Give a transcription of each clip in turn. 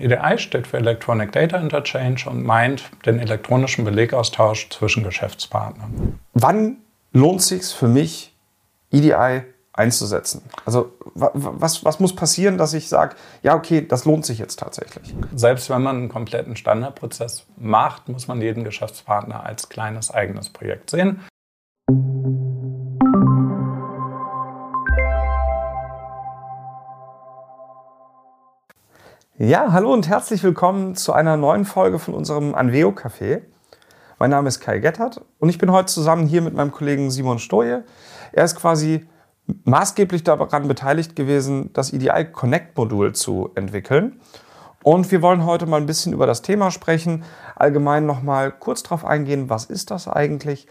EDI steht für Electronic Data Interchange und meint den elektronischen Belegaustausch zwischen Geschäftspartnern. Wann lohnt es sich für mich, EDI einzusetzen? Also was, was muss passieren, dass ich sage, ja, okay, das lohnt sich jetzt tatsächlich? Selbst wenn man einen kompletten Standardprozess macht, muss man jeden Geschäftspartner als kleines eigenes Projekt sehen. Ja, hallo und herzlich willkommen zu einer neuen Folge von unserem Anveo Café. Mein Name ist Kai Gettert und ich bin heute zusammen hier mit meinem Kollegen Simon Stoje. Er ist quasi maßgeblich daran beteiligt gewesen, das EDI Connect Modul zu entwickeln. Und wir wollen heute mal ein bisschen über das Thema sprechen, allgemein nochmal kurz darauf eingehen, was ist das eigentlich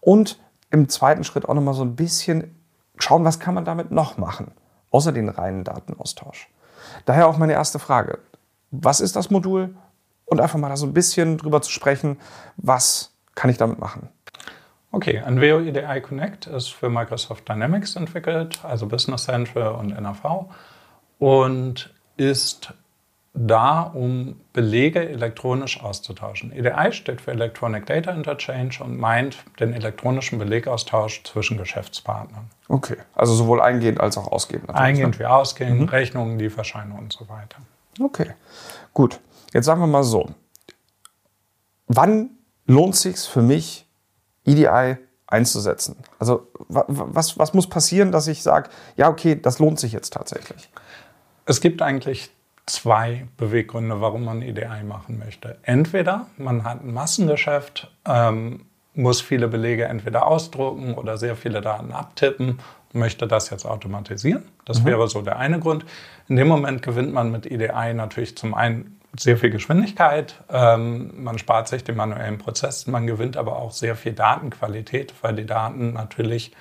und im zweiten Schritt auch nochmal so ein bisschen schauen, was kann man damit noch machen, außer den reinen Datenaustausch. Daher auch meine erste Frage. Was ist das Modul? Und einfach mal da so ein bisschen drüber zu sprechen, was kann ich damit machen? Okay, Anveo EDI Connect ist für Microsoft Dynamics entwickelt, also Business Central und NRV und ist da, um Belege elektronisch auszutauschen. EDI steht für Electronic Data Interchange und meint den elektronischen Belegaustausch zwischen Geschäftspartnern. Okay, also sowohl eingehend als auch ausgehend. Ne? Eingehend wie ausgehend, mhm. Rechnungen, Lieferscheine und so weiter. Okay, gut. Jetzt sagen wir mal so. Wann lohnt es sich für mich, EDI einzusetzen? Also was, was muss passieren, dass ich sage, ja, okay, das lohnt sich jetzt tatsächlich? Es gibt eigentlich zwei Beweggründe, warum man EDI machen möchte. Entweder man hat ein Massengeschäft, ähm, muss viele Belege entweder ausdrucken oder sehr viele Daten abtippen und möchte das jetzt automatisieren. Das mhm. wäre so der eine Grund. In dem Moment gewinnt man mit EDI natürlich zum einen sehr viel Geschwindigkeit, ähm, man spart sich den manuellen Prozess, man gewinnt aber auch sehr viel Datenqualität, weil die Daten natürlich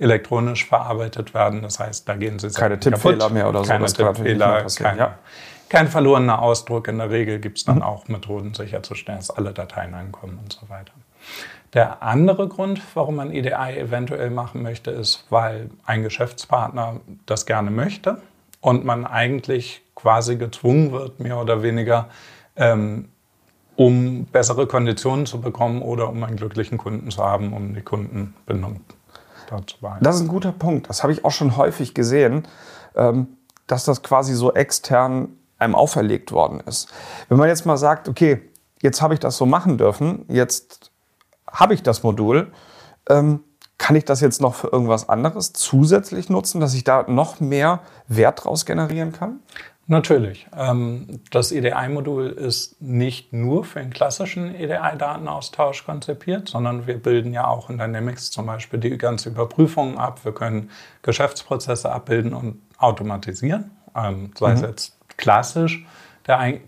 elektronisch verarbeitet werden. Das heißt, da gehen sie keine Tippfehler mehr oder so. Keine Tippfehler, kein, ja. kein verlorener Ausdruck. In der Regel gibt es dann mhm. auch Methoden sicherzustellen, dass alle Dateien ankommen und so weiter. Der andere Grund, warum man EDI eventuell machen möchte, ist, weil ein Geschäftspartner das gerne möchte und man eigentlich quasi gezwungen wird, mehr oder weniger, ähm, um bessere Konditionen zu bekommen oder um einen glücklichen Kunden zu haben, um die Kundenbindung dort zu behalten. Das ist ein guter Punkt. Das habe ich auch schon häufig gesehen, ähm, dass das quasi so extern einem auferlegt worden ist. Wenn man jetzt mal sagt, okay, jetzt habe ich das so machen dürfen, jetzt habe ich das Modul, ähm, kann ich das jetzt noch für irgendwas anderes zusätzlich nutzen, dass ich da noch mehr Wert draus generieren kann? Natürlich. Ähm, das EDI-Modul ist nicht nur für den klassischen EDI-Datenaustausch konzipiert, sondern wir bilden ja auch in Dynamics zum Beispiel die ganze Überprüfung ab. Wir können Geschäftsprozesse abbilden und automatisieren, ähm, sei es mhm. jetzt klassisch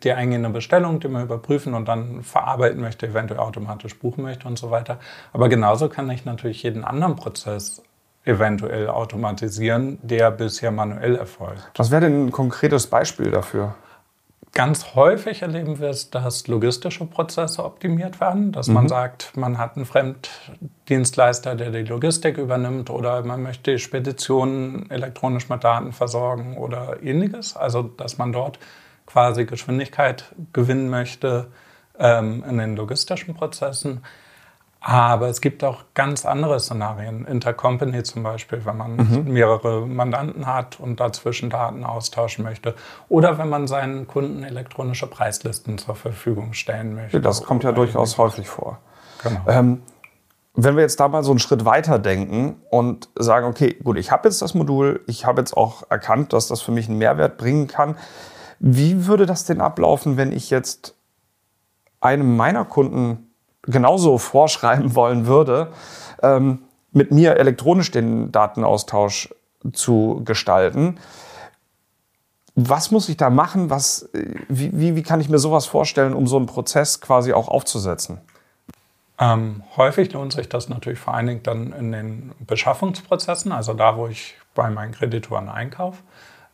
die eingehende Bestellung, die man überprüfen und dann verarbeiten möchte, eventuell automatisch buchen möchte und so weiter. Aber genauso kann ich natürlich jeden anderen Prozess eventuell automatisieren, der bisher manuell erfolgt. Was wäre denn ein konkretes Beispiel dafür? Ganz häufig erleben wir es, dass logistische Prozesse optimiert werden, dass mhm. man sagt, man hat einen Fremddienstleister, der die Logistik übernimmt oder man möchte Speditionen elektronisch mit Daten versorgen oder ähnliches. Also, dass man dort quasi Geschwindigkeit gewinnen möchte ähm, in den logistischen Prozessen. Aber es gibt auch ganz andere Szenarien. Intercompany zum Beispiel, wenn man mhm. mehrere Mandanten hat und dazwischen Daten austauschen möchte. Oder wenn man seinen Kunden elektronische Preislisten zur Verfügung stellen möchte. Das kommt ja durchaus häufig vor. Genau. Ähm, wenn wir jetzt da mal so einen Schritt weiter denken und sagen, okay, gut, ich habe jetzt das Modul, ich habe jetzt auch erkannt, dass das für mich einen Mehrwert bringen kann. Wie würde das denn ablaufen, wenn ich jetzt einem meiner Kunden genauso vorschreiben wollen würde, ähm, mit mir elektronisch den Datenaustausch zu gestalten? Was muss ich da machen? Was, wie, wie, wie kann ich mir sowas vorstellen, um so einen Prozess quasi auch aufzusetzen? Ähm, häufig lohnt sich das natürlich vor allen Dingen dann in den Beschaffungsprozessen, also da, wo ich bei meinen Kreditoren einkaufe.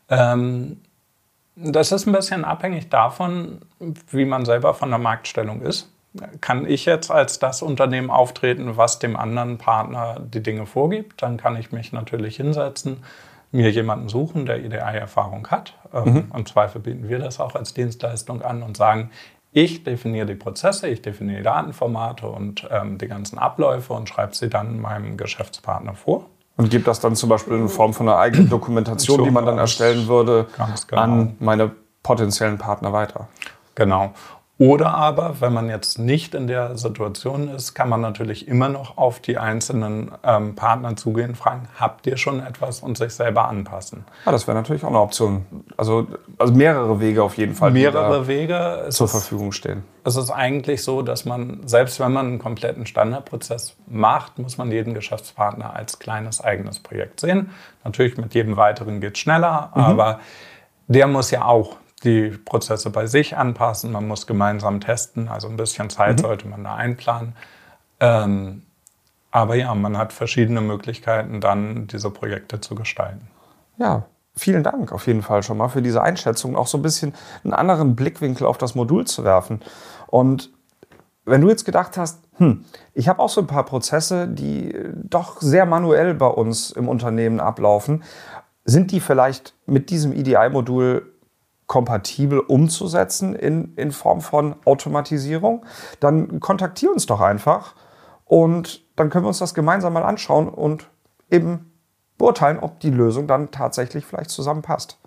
Ähm, das ist ein bisschen abhängig davon, wie man selber von der Marktstellung ist. Kann ich jetzt als das Unternehmen auftreten, was dem anderen Partner die Dinge vorgibt, dann kann ich mich natürlich hinsetzen, mir jemanden suchen, der EDI-Erfahrung hat. Ähm, mhm. Im Zweifel bieten wir das auch als Dienstleistung an und sagen, ich definiere die Prozesse, ich definiere die Datenformate und ähm, die ganzen Abläufe und schreibe sie dann meinem Geschäftspartner vor. Und gebe das dann zum Beispiel in Form von einer eigenen Dokumentation, die man dann erstellen würde, genau. an meine potenziellen Partner weiter. Genau. Oder aber, wenn man jetzt nicht in der Situation ist, kann man natürlich immer noch auf die einzelnen ähm, Partner zugehen, fragen, habt ihr schon etwas und sich selber anpassen. Ja, das wäre natürlich auch eine Option. Also, also mehrere Wege auf jeden Fall. Mehrere Wege zur Verfügung stehen. Es ist eigentlich so, dass man, selbst wenn man einen kompletten Standardprozess macht, muss man jeden Geschäftspartner als kleines eigenes Projekt sehen. Natürlich mit jedem weiteren geht es schneller, mhm. aber der muss ja auch die Prozesse bei sich anpassen. Man muss gemeinsam testen, also ein bisschen Zeit mhm. sollte man da einplanen. Ähm, aber ja, man hat verschiedene Möglichkeiten, dann diese Projekte zu gestalten. Ja, vielen Dank auf jeden Fall schon mal für diese Einschätzung, auch so ein bisschen einen anderen Blickwinkel auf das Modul zu werfen. Und wenn du jetzt gedacht hast, hm, ich habe auch so ein paar Prozesse, die doch sehr manuell bei uns im Unternehmen ablaufen, sind die vielleicht mit diesem EDI-Modul kompatibel umzusetzen in, in Form von Automatisierung, dann kontaktiere uns doch einfach und dann können wir uns das gemeinsam mal anschauen und eben beurteilen, ob die Lösung dann tatsächlich vielleicht zusammenpasst.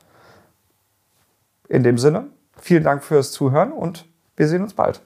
In dem Sinne, vielen Dank fürs Zuhören und wir sehen uns bald.